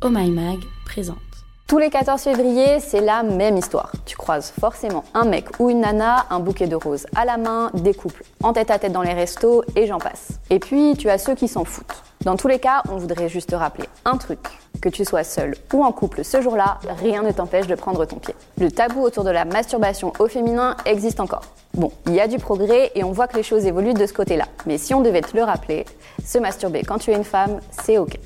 Oh My Mag présente. Tous les 14 février, c'est la même histoire. Tu croises forcément un mec ou une nana, un bouquet de roses à la main, des couples en tête à tête dans les restos et j'en passe. Et puis, tu as ceux qui s'en foutent. Dans tous les cas, on voudrait juste te rappeler un truc. Que tu sois seul ou en couple ce jour-là, rien ne t'empêche de prendre ton pied. Le tabou autour de la masturbation au féminin existe encore. Bon, il y a du progrès et on voit que les choses évoluent de ce côté-là. Mais si on devait te le rappeler, se masturber quand tu es une femme, c'est ok.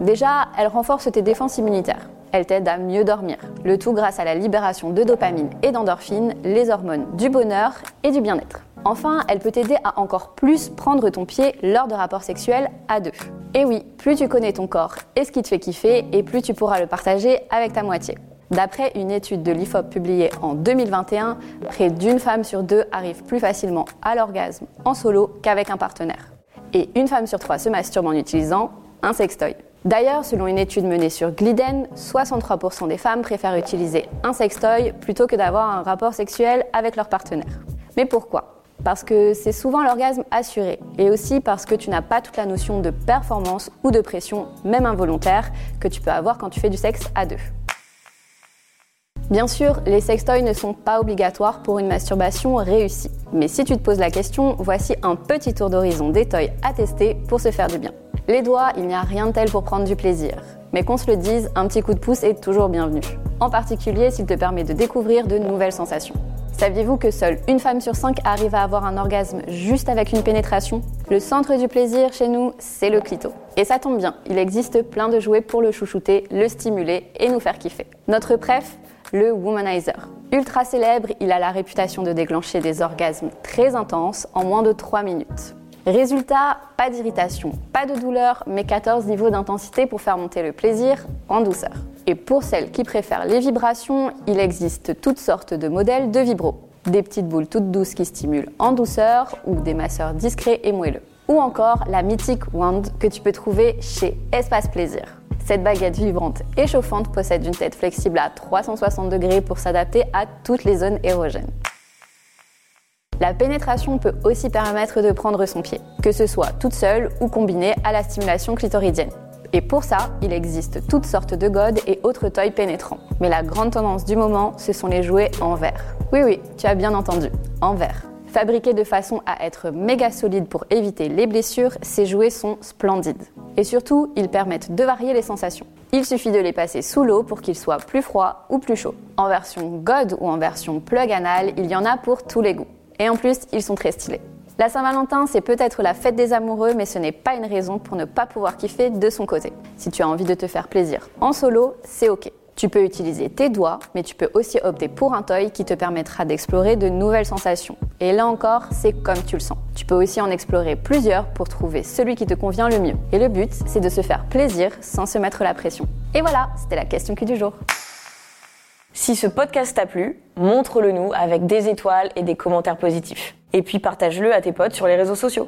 Déjà, elle renforce tes défenses immunitaires. Elle t'aide à mieux dormir. Le tout grâce à la libération de dopamine et d'endorphine, les hormones du bonheur et du bien-être. Enfin, elle peut t'aider à encore plus prendre ton pied lors de rapports sexuels à deux. Et oui, plus tu connais ton corps et ce qui te fait kiffer, et plus tu pourras le partager avec ta moitié. D'après une étude de l'IFOP publiée en 2021, près d'une femme sur deux arrive plus facilement à l'orgasme en solo qu'avec un partenaire. Et une femme sur trois se masturbe en utilisant un sextoy. D'ailleurs, selon une étude menée sur Gliden, 63% des femmes préfèrent utiliser un sextoy plutôt que d'avoir un rapport sexuel avec leur partenaire. Mais pourquoi? Parce que c'est souvent l'orgasme assuré, et aussi parce que tu n'as pas toute la notion de performance ou de pression, même involontaire, que tu peux avoir quand tu fais du sexe à deux. Bien sûr, les sextoys ne sont pas obligatoires pour une masturbation réussie. Mais si tu te poses la question, voici un petit tour d'horizon des toys à tester pour se faire du bien. Les doigts, il n'y a rien de tel pour prendre du plaisir. Mais qu'on se le dise, un petit coup de pouce est toujours bienvenu. En particulier s'il te permet de découvrir de nouvelles sensations. Saviez-vous que seule une femme sur cinq arrive à avoir un orgasme juste avec une pénétration? Le centre du plaisir chez nous, c'est le clito. Et ça tombe bien, il existe plein de jouets pour le chouchouter, le stimuler et nous faire kiffer. Notre préf, le Womanizer. Ultra célèbre, il a la réputation de déclencher des orgasmes très intenses en moins de 3 minutes. Résultat, pas d'irritation, pas de douleur, mais 14 niveaux d'intensité pour faire monter le plaisir en douceur. Et pour celles qui préfèrent les vibrations, il existe toutes sortes de modèles de vibro. Des petites boules toutes douces qui stimulent en douceur ou des masseurs discrets et moelleux. Ou encore la mythique Wand que tu peux trouver chez Espace Plaisir. Cette baguette vibrante et chauffante possède une tête flexible à 360 degrés pour s'adapter à toutes les zones érogènes. La pénétration peut aussi permettre de prendre son pied, que ce soit toute seule ou combinée à la stimulation clitoridienne. Et pour ça, il existe toutes sortes de godes et autres toys pénétrants. Mais la grande tendance du moment, ce sont les jouets en verre. Oui oui, tu as bien entendu, en verre. Fabriqués de façon à être méga solides pour éviter les blessures, ces jouets sont splendides. Et surtout, ils permettent de varier les sensations. Il suffit de les passer sous l'eau pour qu'ils soient plus froids ou plus chauds. En version God ou en version plug anal, il y en a pour tous les goûts. Et en plus, ils sont très stylés. La Saint-Valentin, c'est peut-être la fête des amoureux, mais ce n'est pas une raison pour ne pas pouvoir kiffer de son côté. Si tu as envie de te faire plaisir en solo, c'est ok. Tu peux utiliser tes doigts, mais tu peux aussi opter pour un toy qui te permettra d'explorer de nouvelles sensations. Et là encore, c'est comme tu le sens. Tu peux aussi en explorer plusieurs pour trouver celui qui te convient le mieux. Et le but, c'est de se faire plaisir sans se mettre la pression. Et voilà, c'était la question qui du jour. Si ce podcast t'a plu, montre-le nous avec des étoiles et des commentaires positifs. Et puis partage-le à tes potes sur les réseaux sociaux.